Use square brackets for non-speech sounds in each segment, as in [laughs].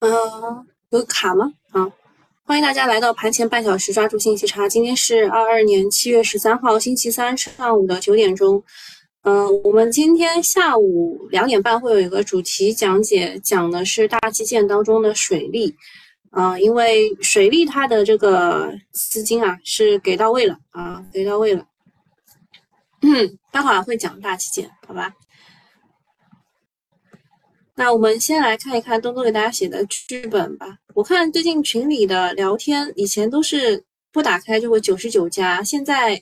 嗯，有卡吗？啊，欢迎大家来到盘前半小时抓住信息差。今天是二二年七月十三号星期三上午的九点钟。嗯，我们今天下午两点半会有一个主题讲解，讲的是大基建当中的水利。啊，因为水利它的这个资金啊是给到位了啊，给到位了。嗯，待会儿会讲大基建，好吧？那我们先来看一看东东给大家写的剧本吧。我看最近群里的聊天，以前都是不打开就会九十九加，现在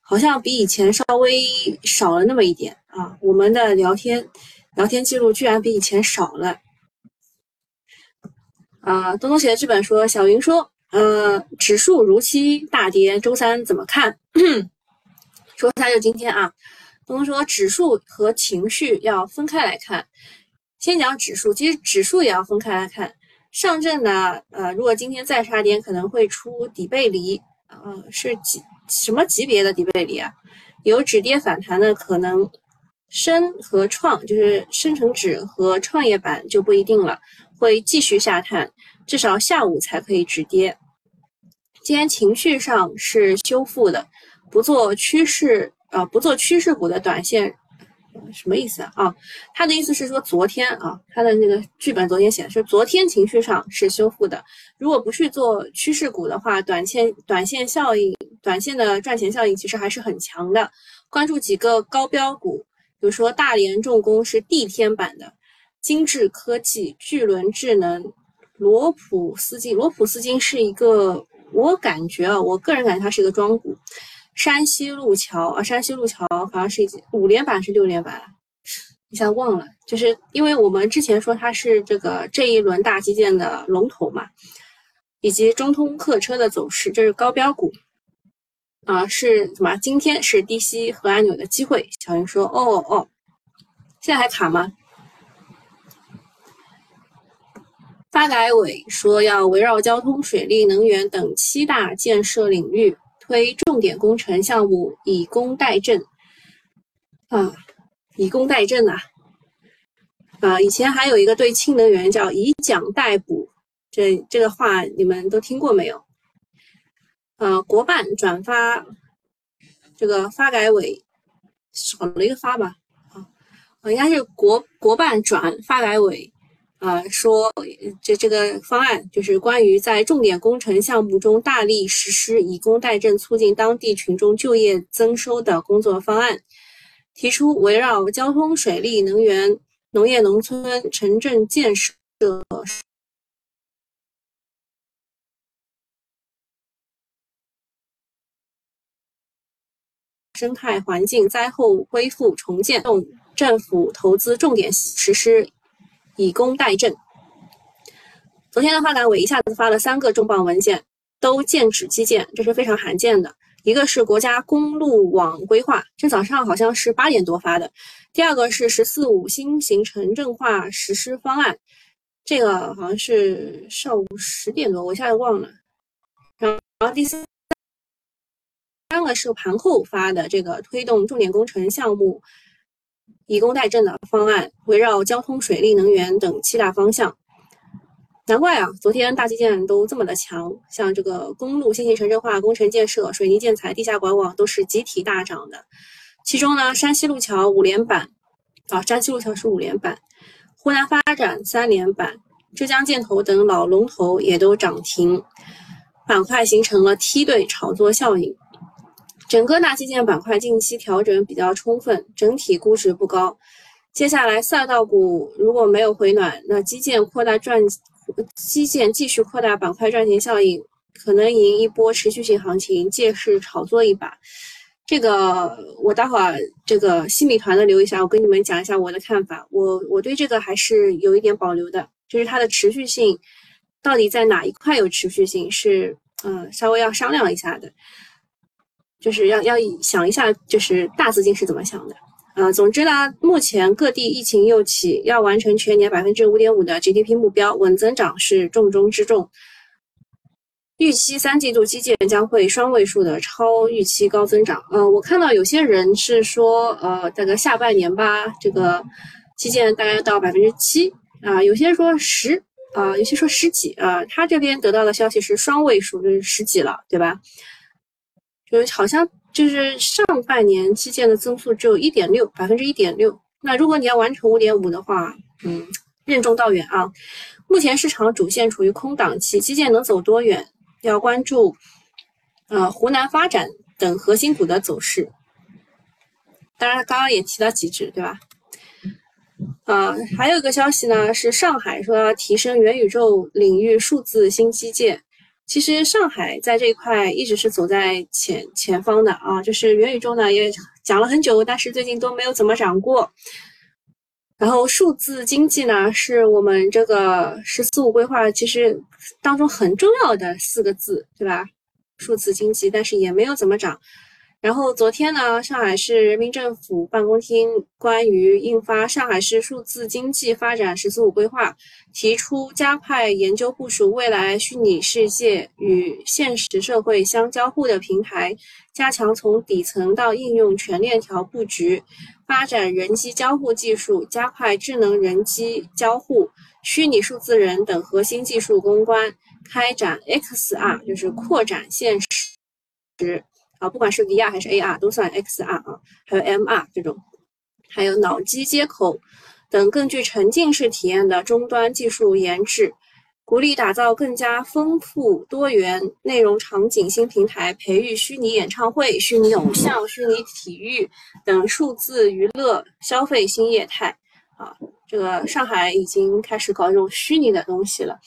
好像比以前稍微少了那么一点啊。我们的聊天聊天记录居然比以前少了。啊，东东写的剧本说，小云说，呃，指数如期大跌，周三怎么看？说一下就今天啊，东东说指数和情绪要分开来看。先讲指数，其实指数也要分开来看。上证呢，呃，如果今天再杀跌，可能会出底背离，呃，是几什么级别的底背离啊？有止跌反弹的可能，深和创就是深成指和创业板就不一定了，会继续下探，至少下午才可以止跌。今天情绪上是修复的，不做趋势，呃，不做趋势股的短线。什么意思啊？他的意思是说，昨天啊，他的那个剧本昨天写的是，昨天情绪上是修复的。如果不去做趋势股的话，短线短线效应，短线的赚钱效应其实还是很强的。关注几个高标股，比如说大连重工是地天版的，精致科技、巨轮智能、罗普斯金。罗普斯金是一个，我感觉啊，我个人感觉它是一个庄股。山西路桥啊，山西路桥好像是已经五连板是六连板，一下忘了，就是因为我们之前说它是这个这一轮大基建的龙头嘛，以及中通客车的走势，这是高标股啊，是什么？今天是低吸和按钮的机会。小云说：“哦哦，现在还卡吗？”发改委说要围绕交通、水利、能源等七大建设领域。推重点工程项目以工代赈啊，以工代赈啊，啊，以前还有一个对氢能源叫以奖代补，这这个话你们都听过没有？呃，国办转发这个发改委少了一个发吧？啊，应该是国国办转发改委。啊，说这这个方案就是关于在重点工程项目中大力实施以工代赈，促进当地群众就业增收的工作方案，提出围绕交通、水利、能源、农业农村、城镇建设、生态环境、灾后恢复重建等政府投资重点实施。以工代赈。昨天的发改委一下子发了三个重磅文件，都剑指基建，这是非常罕见的。一个是国家公路网规划，这早上好像是八点多发的；第二个是“十四五”新型城镇化实施方案，这个好像是上午十点多，我一下子忘了。然后第三三个是盘后发的，这个推动重点工程项目。以工代赈的方案围绕交通、水利、能源等七大方向。难怪啊，昨天大基建都这么的强，像这个公路、新型城镇化工程建设、水泥建材、地下管网都是集体大涨的。其中呢，山西路桥五连板，啊，山西路桥是五连板，湖南发展三连板，浙江建投等老龙头也都涨停，板块形成了梯队炒作效应。整个大基建板块近期调整比较充分，整体估值不高。接下来赛道股如果没有回暖，那基建扩大赚，基建继续扩大板块赚钱效应，可能迎一波持续性行情，借势炒作一把。这个我待会儿这个新米团的留一下，我跟你们讲一下我的看法。我我对这个还是有一点保留的，就是它的持续性到底在哪一块有持续性，是嗯稍微要商量一下的。就是要要想一下，就是大资金是怎么想的啊？总之呢，目前各地疫情又起，要完成全年百分之五点五的 GDP 目标，稳增长是重中之重。预期三季度基建将会双位数的超预期高增长。呃，我看到有些人是说，呃，大概下半年吧，这个基建大概到百分之七啊，有些人说十啊，有些说十几啊，他这边得到的消息是双位数，就是十几了，对吧？就是好像就是上半年基建的增速只有一点六百分之一点六。那如果你要完成五点五的话，嗯，任重道远啊。目前市场主线处于空档期，基建能走多远，要关注呃湖南发展等核心股的走势。当然，刚刚也提到极致，对吧？啊，还有一个消息呢，是上海说要提升元宇宙领域数字新基建。其实上海在这一块一直是走在前前方的啊，就是元宇宙呢也讲了很久，但是最近都没有怎么涨过。然后数字经济呢，是我们这个“十四五”规划其实当中很重要的四个字，对吧？数字经济，但是也没有怎么涨。然后昨天呢，上海市人民政府办公厅关于印发《上海市数字经济发展“十四五”规划》，提出加快研究部署未来虚拟世界与现实社会相交互的平台，加强从底层到应用全链条布局，发展人机交互技术，加快智能人机交互、虚拟数字人等核心技术攻关，开展 XR，就是扩展现实。啊，不管是 VR 还是 AR，都算 XR 啊，还有 MR 这种，还有脑机接口等更具沉浸式体验的终端技术研制，鼓励打造更加丰富多元内容场景新平台，培育虚拟演唱会、虚拟偶像、虚拟体育等数字娱乐消费新业态。啊，这个上海已经开始搞这种虚拟的东西了。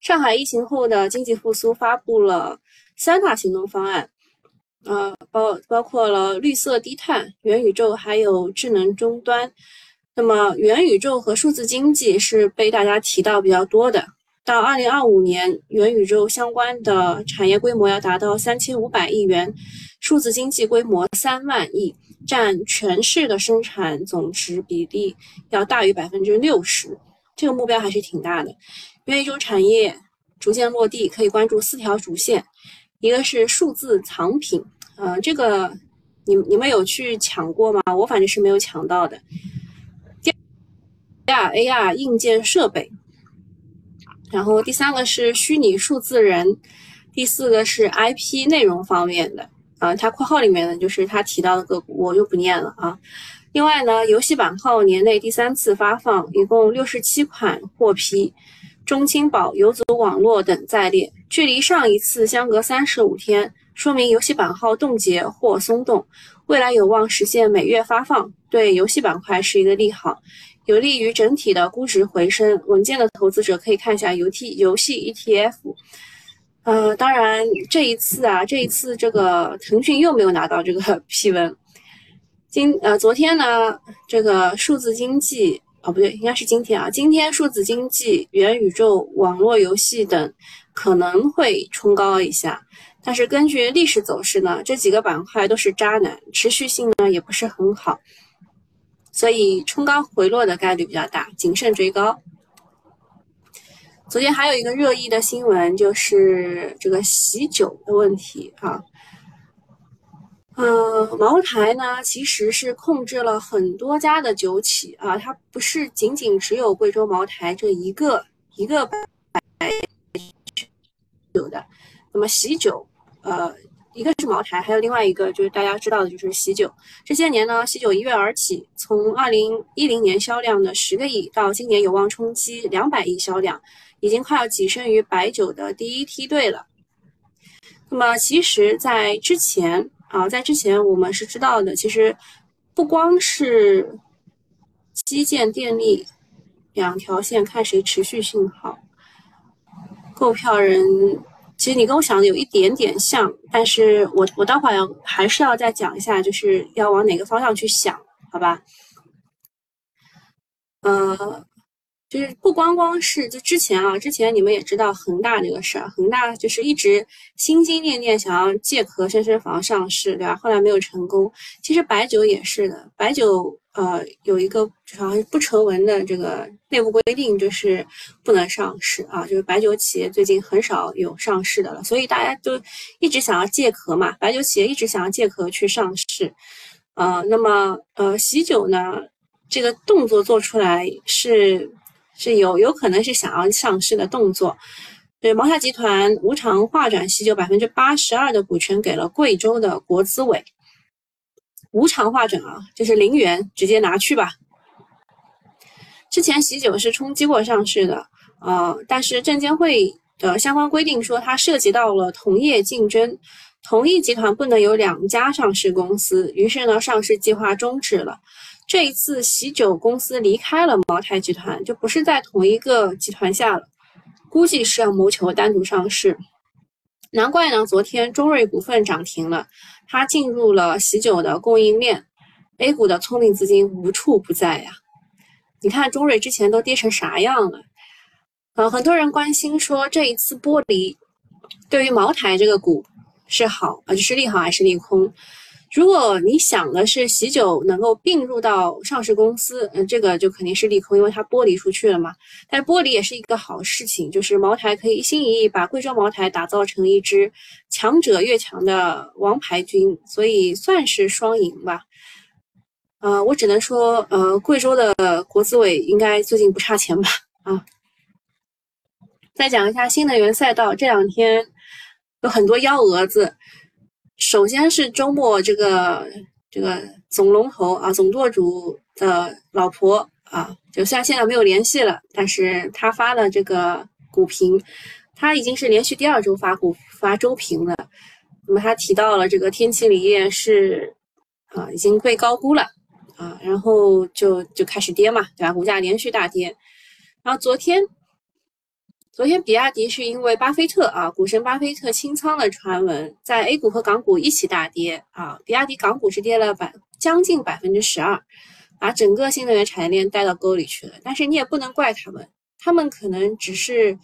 上海疫情后的经济复苏发布了三大行动方案。呃，包包括了绿色低碳、元宇宙，还有智能终端。那么，元宇宙和数字经济是被大家提到比较多的。到二零二五年，元宇宙相关的产业规模要达到三千五百亿元，数字经济规模三万亿，占全市的生产总值比例要大于百分之六十。这个目标还是挺大的。元宇宙产业逐渐落地，可以关注四条主线。一个是数字藏品，呃，这个你你们有去抢过吗？我反正是没有抢到的。第二，AR 硬件设备，然后第三个是虚拟数字人，第四个是 IP 内容方面的，啊，它括号里面的就是他提到的个股，我就不念了啊。另外呢，游戏版号年内第三次发放，一共六十七款获批。中青宝、游族网络等在列，距离上一次相隔三十五天，说明游戏版号冻结或松动，未来有望实现每月发放，对游戏板块是一个利好，有利于整体的估值回升。稳健的投资者可以看一下游 T 游戏 ETF。呃，当然这一次啊，这一次这个腾讯又没有拿到这个 [laughs] 批文。今呃昨天呢，这个数字经济。哦，不对，应该是今天啊。今天数字经济、元宇宙、网络游戏等可能会冲高一下，但是根据历史走势呢，这几个板块都是渣男，持续性呢也不是很好，所以冲高回落的概率比较大，谨慎追高。昨天还有一个热议的新闻，就是这个喜酒的问题啊。呃，茅台呢，其实是控制了很多家的酒企啊，它不是仅仅只有贵州茅台这一个一个酒的。那么喜酒，呃，一个是茅台，还有另外一个就是大家知道的就是喜酒。这些年呢，喜酒一跃而起，从二零一零年销量的十个亿，到今年有望冲击两百亿销量，已经快要跻身于白酒的第一梯队了。那么其实，在之前。啊，在之前我们是知道的，其实不光是基建、电力两条线看谁持续性好，购票人其实你跟我想的有一点点像，但是我我待会要还是要再讲一下，就是要往哪个方向去想，好吧？呃。就是不光光是就之前啊，之前你们也知道恒大这个事儿，恒大就是一直心心念念想要借壳深深房上市，对吧？后来没有成功。其实白酒也是的，白酒呃有一个好像不成文的这个内部规定，就是不能上市啊。就是白酒企业最近很少有上市的了，所以大家都一直想要借壳嘛，白酒企业一直想要借壳去上市。呃，那么呃喜酒呢，这个动作做出来是。是有有可能是想要上市的动作。对，茅台集团无偿划转喜酒百分之八十二的股权给了贵州的国资委，无偿划转啊，就是零元直接拿去吧。之前喜酒是冲击过上市的，呃，但是证监会的相关规定说它涉及到了同业竞争，同一集团不能有两家上市公司，于是呢，上市计划终止了。这一次喜酒公司离开了茅台集团，就不是在同一个集团下了。估计是要谋求单独上市，难怪呢。昨天中瑞股份涨停了，它进入了喜酒的供应链，A 股的聪明资金无处不在呀。你看中瑞之前都跌成啥样了？呃，很多人关心说这一次剥离对于茅台这个股是好，呃，是利好还是利空？如果你想的是喜酒能够并入到上市公司，嗯，这个就肯定是利空，因为它剥离出去了嘛。但是剥离也是一个好事情，就是茅台可以一心一意把贵州茅台打造成一支强者越强的王牌军，所以算是双赢吧。呃，我只能说，呃，贵州的国资委应该最近不差钱吧？啊，再讲一下新能源赛道，这两天有很多幺蛾子。首先是周末，这个这个总龙头啊，总舵主的老婆啊，就虽然现在没有联系了，但是他发了这个股评，他已经是连续第二周发股发周评了。那么他提到了这个天齐锂业是啊，已经被高估了啊，然后就就开始跌嘛，对吧？股价连续大跌，然后昨天。昨天比亚迪是因为巴菲特啊，股神巴菲特清仓的传闻，在 A 股和港股一起大跌啊。比亚迪港股是跌了百将近百分之十二，把整个新能源产业链带到沟里去了。但是你也不能怪他们，他们可能只是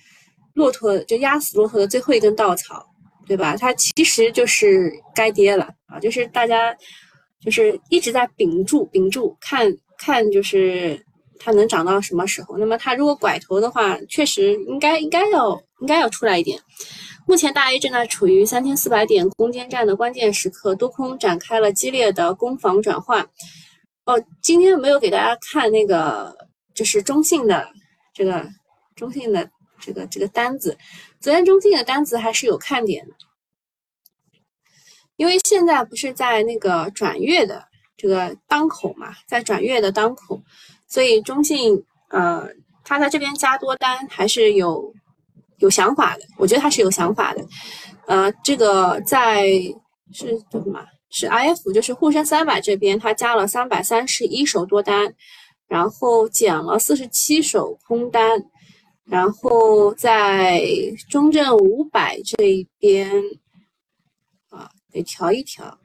骆驼就压死骆驼的最后一根稻草，对吧？它其实就是该跌了啊，就是大家就是一直在屏住屏住看看就是。它能涨到什么时候？那么它如果拐头的话，确实应该应该要应该要出来一点。目前大 A 正在处于三千四百点攻坚战的关键时刻，多空展开了激烈的攻防转换。哦，今天没有给大家看那个，就是中信的这个中信的这个这个单子。昨天中信的单子还是有看点的，因为现在不是在那个转月的这个当口嘛，在转月的当口。所以中信，呃，他在这边加多单还是有有想法的，我觉得他是有想法的。呃，这个在是叫什么？是 I F，就是沪深三百这边，他加了三百三十一手多单，然后减了四十七手空单，然后在中证五百这一边，啊，得调一调。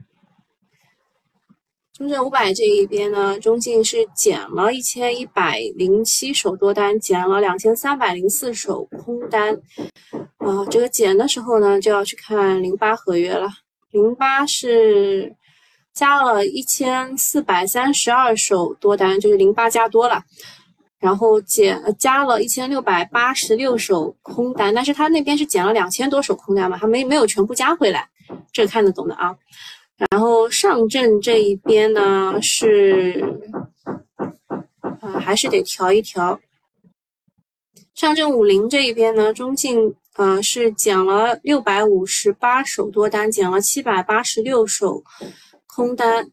中证五百这一边呢，中信是减了一千一百零七手多单，减了两千三百零四手空单。啊，这个减的时候呢，就要去看零八合约了。零八是加了一千四百三十二手多单，就是零八加多了，然后减加了一千六百八十六手空单，但是他那边是减了两千多手空单嘛，他没没有全部加回来，这看得懂的啊。然后上证这一边呢是，啊还是得调一调。上证五零这一边呢，中信呃是减了六百五十八手多单，减了七百八十六手空单。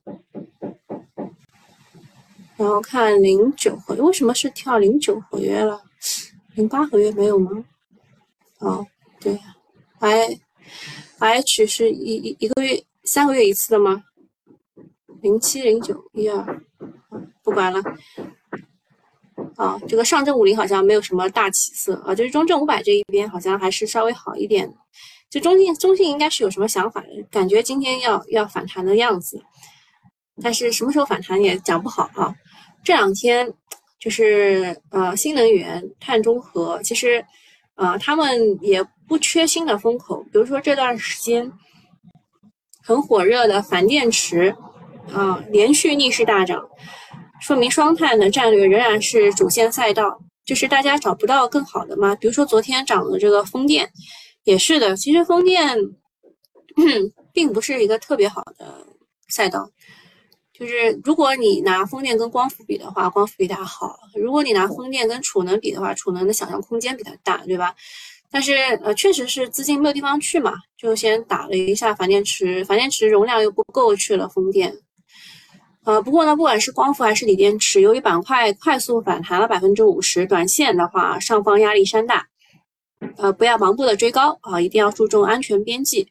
然后看零九合约，为什么是跳零九合约了？零八合约没有吗？哦，对，I H 是一一一个月。三个月一次的吗？零七零九一二，不管了。啊，这个上证五零好像没有什么大起色啊，就是中证五百这一边好像还是稍微好一点。就中信，中信应该是有什么想法的，感觉今天要要反弹的样子，但是什么时候反弹也讲不好啊。这两天就是呃新能源、碳中和，其实呃他们也不缺新的风口，比如说这段时间。很火热的反电池，啊，连续逆势大涨，说明双碳的战略仍然是主线赛道。就是大家找不到更好的吗？比如说昨天涨的这个风电，也是的。其实风电 [clears throat] 并不是一个特别好的赛道，就是如果你拿风电跟光伏比的话，光伏比它好；如果你拿风电跟储能比的话，储能的想象空间比它大，对吧？但是呃，确实是资金没有地方去嘛，就先打了一下反电池，反电池容量又不够，去了风电。呃，不过呢，不管是光伏还是锂电池，由于板块快速反弹了百分之五十，短线的话上方压力山大，呃，不要盲目的追高啊，一定要注重安全边际。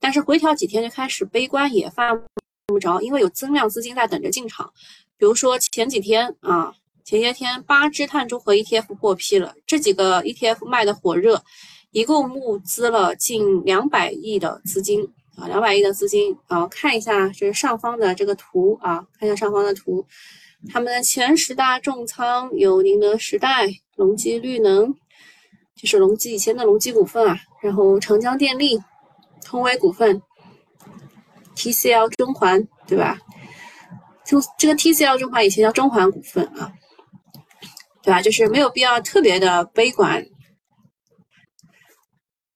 但是回调几天就开始悲观也犯。不着，因为有增量资金在等着进场。比如说前几天啊，前些天八只碳中和 ETF 获批了，这几个 ETF 卖的火热，一共募资了近两百亿的资金啊，两百亿的资金啊，看一下这上方的这个图啊，看一下上方的图，他们的前十大重仓有宁德时代、隆基绿能，就是隆基以前的隆基股份啊，然后长江电力、通威股份。TCL 中环对吧？就这个 TCL 中环以前叫中环股份啊，对吧？就是没有必要特别的悲观。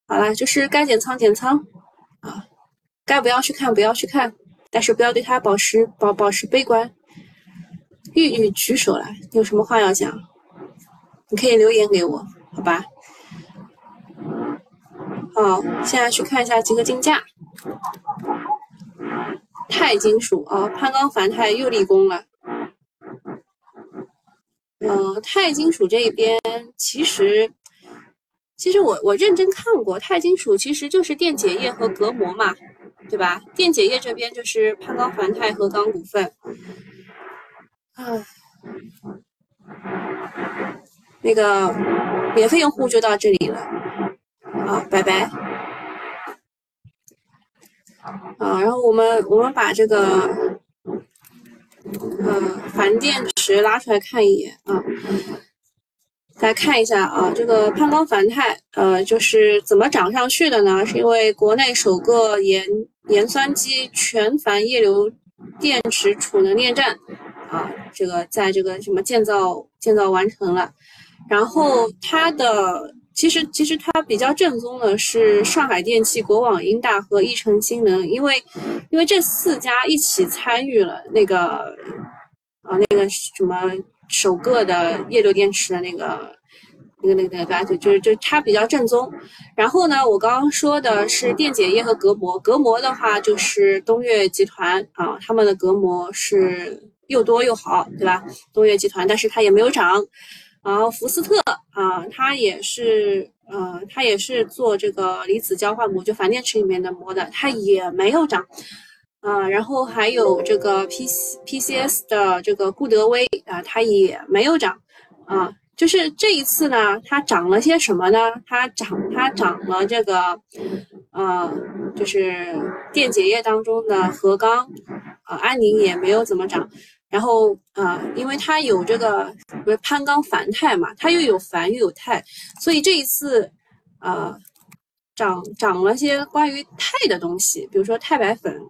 好了，就是该减仓减仓啊，该不要去看不要去看，但是不要对它保持保保持悲观。玉玉举手了，你有什么话要讲？你可以留言给我，好吧？好，现在去看一下集合竞价。钛金属啊，攀钢繁钛又立功了。嗯，钛金属这一边其实，其实我我认真看过，钛金属其实就是电解液和隔膜嘛，对吧？电解液这边就是攀钢繁钛和钢股份。啊，那个免费用户就到这里了，好，拜拜。啊，然后我们我们把这个，呃，钒电池拉出来看一眼啊，大家看一下啊，这个攀钢钒钛，呃，就是怎么涨上去的呢？是因为国内首个盐盐酸基全钒液流电池储能电站啊，这个在这个什么建造建造完成了，然后它的。其实，其实它比较正宗的是上海电气、国网、英大和一城新能，因为，因为这四家一起参与了那个，啊，那个什么首个的液流电池的那个，那个那个那个，就就是就它比较正宗。然后呢，我刚刚说的是电解液和隔膜，隔膜的话就是东岳集团啊，他们的隔膜是又多又好，对吧？东岳集团，但是它也没有涨。然后福斯特啊，它也是，呃，它也是做这个离子交换膜，就反电池里面的膜的，它也没有涨，啊，然后还有这个 P C P C S 的这个固德威啊，它也没有涨，啊，就是这一次呢，它涨了些什么呢？它涨，它涨了这个，呃，就是电解液当中的核钢，啊，安宁也没有怎么涨。然后啊，因为它有这个不是攀钢钒钛嘛，它又有钒又有钛，所以这一次啊涨涨了些关于钛的东西，比如说钛白粉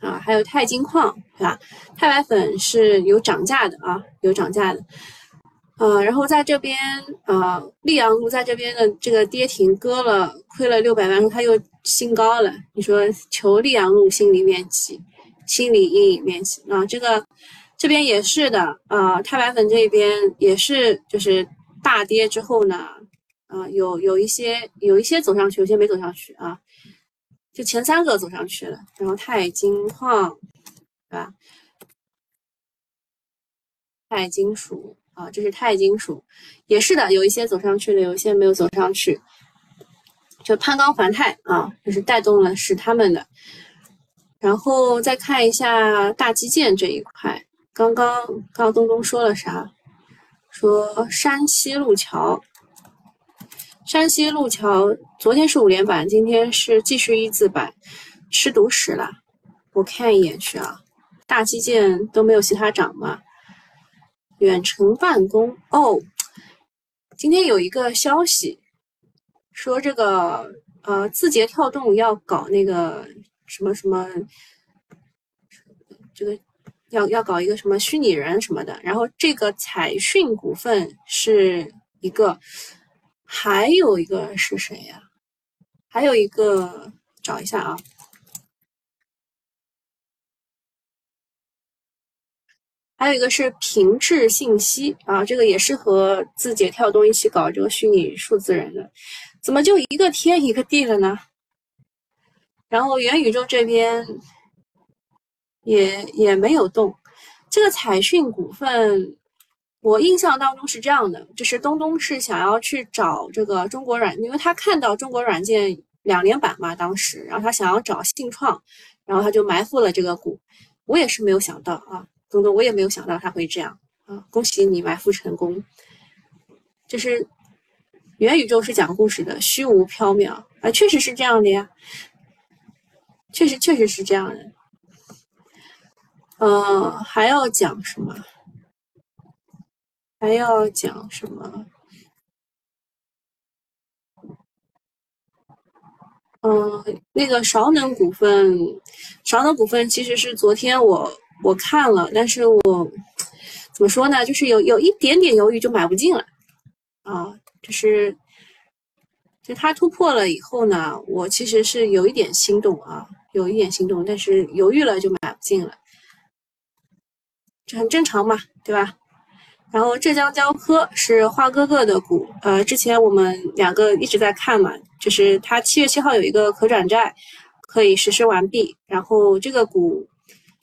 啊，还有钛金矿，对吧？钛白粉是有涨价的啊，有涨价的。呃，然后在这边啊，溧阳路在这边的这个跌停割了，亏了六百万，它又新高了。你说求溧阳路心里面起。心理阴影面积啊，这个这边也是的啊，钛白粉这边也是，就是大跌之后呢，啊，有有一些有一些走上去，有些没走上去啊，就前三个走上去了，然后钛金矿，对吧？钛金属啊，这是钛金属，也是的，有一些走上去了，有一些没有走上去，就攀钢环钛啊，就是带动了是他们的。然后再看一下大基建这一块，刚刚刚东东说了啥？说山西路桥，山西路桥昨天是五连板，今天是继续一字板，吃独食了。我看一眼去啊，大基建都没有其他涨吗？远程办公哦，今天有一个消息说这个呃字节跳动要搞那个。什么什么，这个要要搞一个什么虚拟人什么的，然后这个彩讯股份是一个，还有一个是谁呀？还有一个找一下啊，还有一个是平智信息啊，这个也是和字节跳动一起搞这个虚拟数字人的，怎么就一个天一个地了呢？然后元宇宙这边也也没有动，这个彩讯股份，我印象当中是这样的，就是东东是想要去找这个中国软，因为他看到中国软件两连板嘛，当时，然后他想要找信创，然后他就埋伏了这个股，我也是没有想到啊，东东我也没有想到他会这样啊，恭喜你埋伏成功，就是元宇宙是讲故事的，虚无缥缈啊，确实是这样的呀。确实，确实是这样的。呃，还要讲什么？还要讲什么？嗯，那个韶能股份，韶能股份其实是昨天我我看了，但是我怎么说呢？就是有有一点点犹豫，就买不进了。啊，就是就它突破了以后呢，我其实是有一点心动啊。有一点心动，但是犹豫了就买不进了，这很正常嘛，对吧？然后浙江交科是花哥哥的股，呃，之前我们两个一直在看嘛，就是它七月七号有一个可转债可以实施完毕，然后这个股，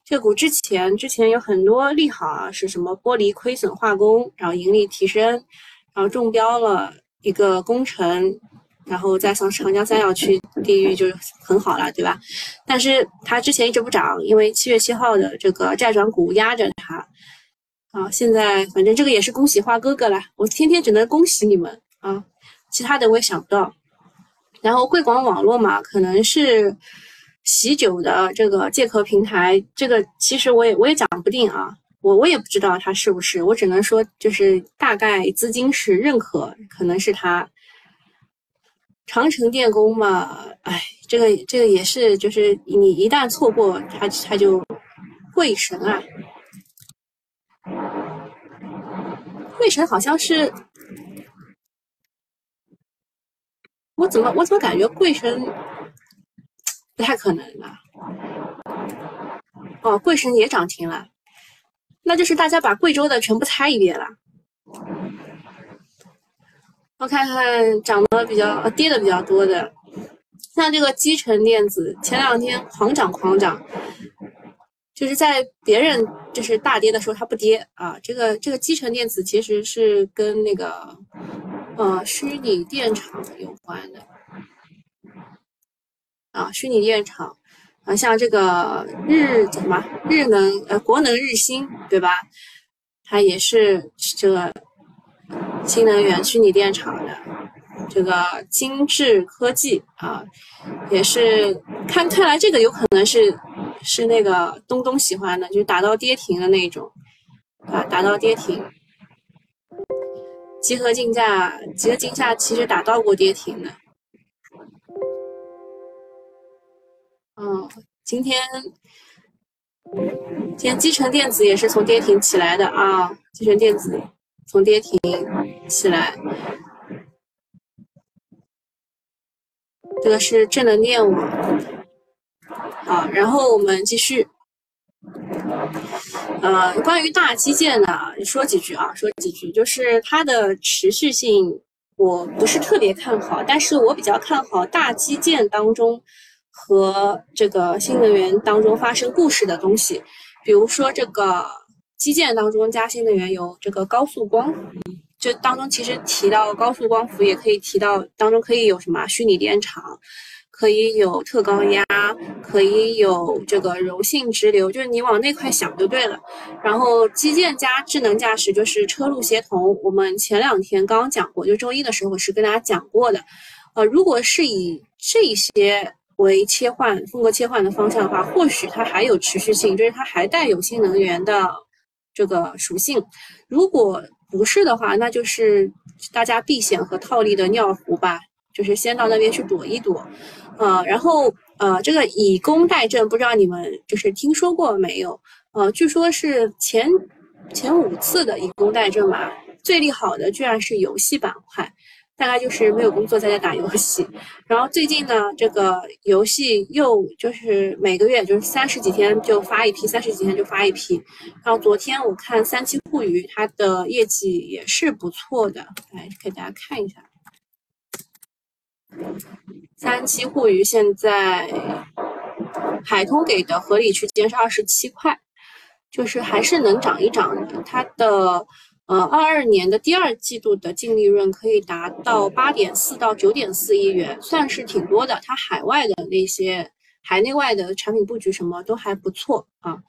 这个股之前之前有很多利好啊，是什么玻璃亏损化工，然后盈利提升，然后中标了一个工程。然后再上长江三角区地域就很好了，对吧？但是它之前一直不涨，因为七月七号的这个债转股压着它。啊，现在反正这个也是恭喜花哥哥了，我天天只能恭喜你们啊，其他的我也想不到。然后贵广网络嘛，可能是喜酒的这个借壳平台，这个其实我也我也讲不定啊，我我也不知道它是不是，我只能说就是大概资金是认可，可能是它。长城电工嘛，哎，这个这个也是，就是你一旦错过它，它就贵神啊。贵神好像是，我怎么我怎么感觉贵神不太可能呢？哦，贵神也涨停了，那就是大家把贵州的全部猜一遍了。我看看涨得比较呃跌的比较多的，像这个基成电子前两天狂涨狂涨，就是在别人就是大跌的时候它不跌啊。这个这个基成电子其实是跟那个呃虚拟电厂有关的啊，虚拟电厂啊，像这个日什么日能呃国能日新对吧？它也是这个。新能源虚拟电厂的这个精致科技啊，也是看看来这个有可能是是那个东东喜欢的，就是打到跌停的那种啊，打到跌停。集合竞价，集合竞价其实打到过跌停的。嗯，今天今天基成电子也是从跌停起来的啊，基成电子。从跌停起来，这个是智能电网。好，然后我们继续。呃，关于大基建呢，说几句啊，说几句，就是它的持续性，我不是特别看好，但是我比较看好大基建当中和这个新能源当中发生故事的东西，比如说这个。基建当中加新能源有这个高速光，就当中其实提到高速光伏，也可以提到当中可以有什么虚拟电厂，可以有特高压，可以有这个柔性直流，就是你往那块想就对了。然后基建加智能驾驶就是车路协同，我们前两天刚刚讲过，就周一的时候是跟大家讲过的。呃，如果是以这些为切换风格切换的方向的话，或许它还有持续性，就是它还带有新能源的。这个属性，如果不是的话，那就是大家避险和套利的尿壶吧，就是先到那边去躲一躲，呃，然后呃，这个以工代赈，不知道你们就是听说过没有？呃，据说是前前五次的以工代赈嘛，最利好的居然是游戏板块，大概就是没有工作在家打游戏。然后最近呢，这个游戏又就是每个月就是三十几天就发一批，三十几天就发一批。然后昨天我看三七互娱它的业绩也是不错的，来给大家看一下。三七互娱现在海通给的合理区间是二十七块，就是还是能涨一涨的。它的呃二二年的第二季度的净利润可以达到八点四到九点四亿元，算是挺多的。它海外的那些海内外的产品布局什么都还不错啊，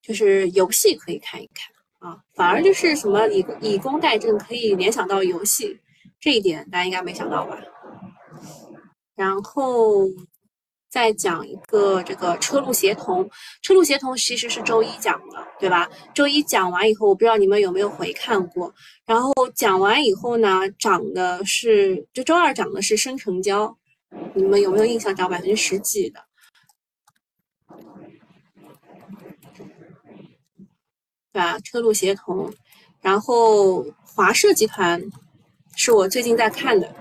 就是游戏可以看一看啊，反而就是什么以以工代赈可以联想到游戏，这一点大家应该没想到吧？然后再讲一个这个车路协同，车路协同其实是周一讲的，对吧？周一讲完以后，我不知道你们有没有回看过。然后讲完以后呢，涨的是就周二涨的是深成交，你们有没有印象？涨百分之十几的，对吧？车路协同，然后华硕集团是我最近在看的。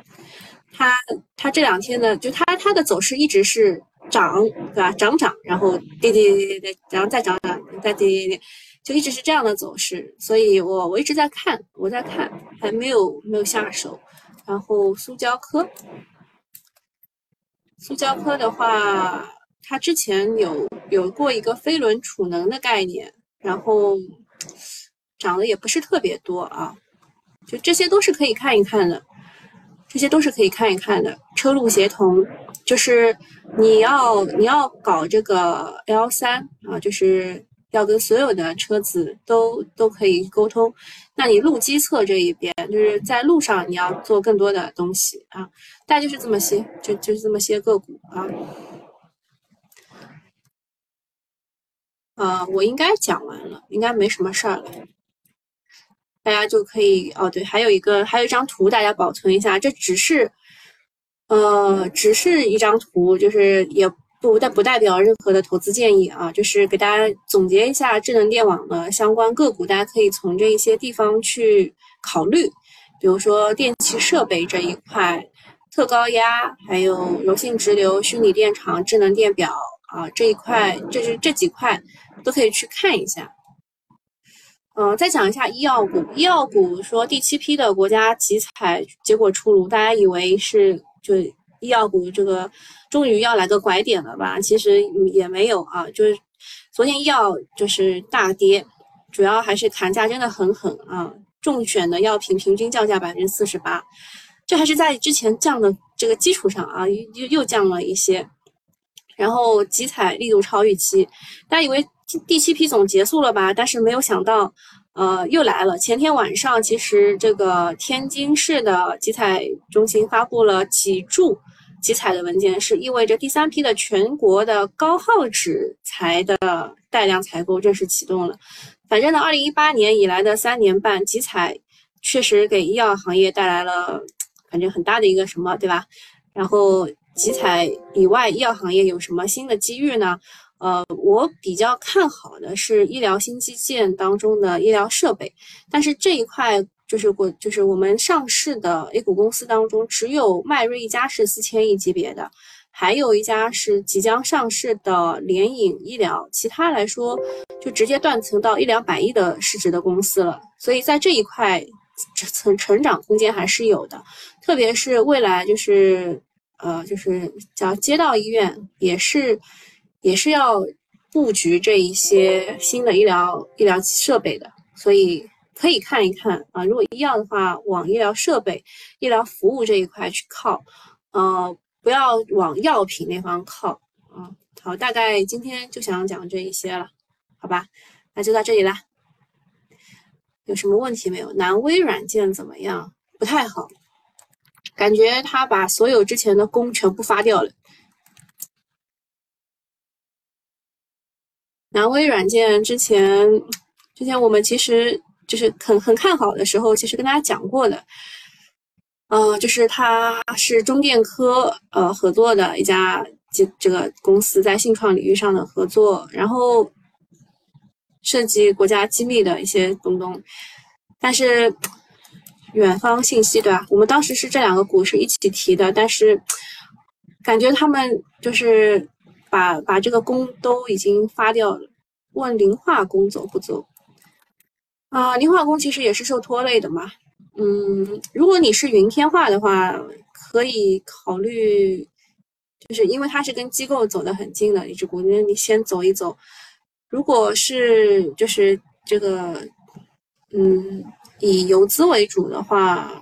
它它这两天呢，就它它的走势一直是涨，对吧？涨涨，然后跌跌跌跌跌，然后再涨涨，再跌跌跌，就一直是这样的走势。所以我我一直在看，我在看，还没有没有下手。然后苏胶科，苏胶科的话，它之前有有过一个飞轮储能的概念，然后涨的也不是特别多啊，就这些都是可以看一看的。这些都是可以看一看的。车路协同就是你要你要搞这个 L 三啊，就是要跟所有的车子都都可以沟通。那你路基侧这一边，就是在路上你要做更多的东西啊。大概就是这么些，就就是这么些个股啊。呃，我应该讲完了，应该没什么事儿了。大家就可以哦，对，还有一个，还有一张图，大家保存一下。这只是，呃，只是一张图，就是也不代不代表任何的投资建议啊，就是给大家总结一下智能电网的相关个股，大家可以从这一些地方去考虑，比如说电气设备这一块，特高压，还有柔性直流、虚拟电场、智能电表啊这一块，这是这几块都可以去看一下。嗯，再讲一下医药股。医药股说第七批的国家集采结果出炉，大家以为是就医药股这个终于要来个拐点了吧？其实也没有啊，就是昨天医药就是大跌，主要还是砍价真的很狠啊。中选的药品平均降价百分之四十八，这还是在之前降的这个基础上啊，又又降了一些。然后集采力度超预期，大家以为。第七批总结束了吧？但是没有想到，呃，又来了。前天晚上，其实这个天津市的集采中心发布了几注集采的文件，是意味着第三批的全国的高耗纸材的带量采购正式启动了。反正呢，二零一八年以来的三年半，集采确实给医药行业带来了反正很大的一个什么，对吧？然后集采以外，医药行业有什么新的机遇呢？呃，我比较看好的是医疗新基建当中的医疗设备，但是这一块就是我就是我们上市的 A 股公司当中，只有迈瑞一家是四千亿级别的，还有一家是即将上市的联影医疗，其他来说就直接断层到一两百亿的市值的公司了。所以在这一块成成长空间还是有的，特别是未来就是呃就是叫街道医院也是。也是要布局这一些新的医疗医疗设备的，所以可以看一看啊。如果医药的话，往医疗设备、医疗服务这一块去靠，呃，不要往药品那方靠啊。好，大概今天就想讲这一些了，好吧？那就到这里啦。有什么问题没有？南威软件怎么样？不太好，感觉他把所有之前的工全部发掉了。南威软件之前，之前我们其实就是很很看好的时候，其实跟大家讲过的，呃，就是它是中电科呃合作的一家这这个公司在信创领域上的合作，然后涉及国家机密的一些东东，但是远方信息对吧？我们当时是这两个股是一起提的，但是感觉他们就是把把这个工都已经发掉了。问磷化工走不走？啊，磷化工其实也是受拖累的嘛。嗯，如果你是云天化的话，可以考虑，就是因为它是跟机构走得很近的一只股，那你先走一走。如果是就是这个，嗯，以游资为主的话，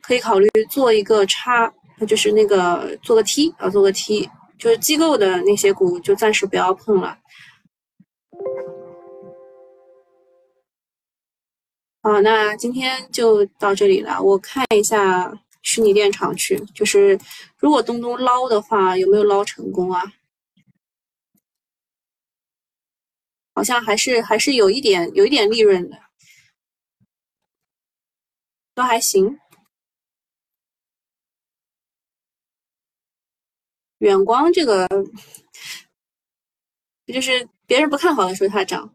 可以考虑做一个叉，就是那个做个 T 啊，做个 T，就是机构的那些股就暂时不要碰了。好，那今天就到这里了。我看一下虚拟电厂去，就是如果东东捞的话，有没有捞成功啊？好像还是还是有一点有一点利润的，都还行。远光这个，就是别人不看好的时候它涨。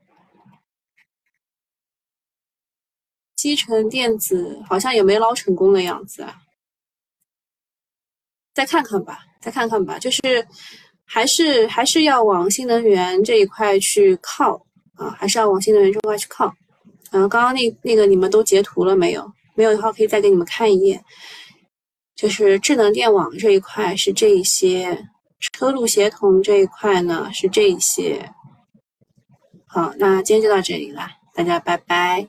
基成电子好像也没捞成功的样子啊，再看看吧，再看看吧，就是还是还是要往新能源这一块去靠啊，还是要往新能源这块去靠。嗯，刚刚那那个你们都截图了没有？没有的话可以再给你们看一眼，就是智能电网这一块是这一些，车路协同这一块呢是这一些。好，那今天就到这里了，大家拜拜。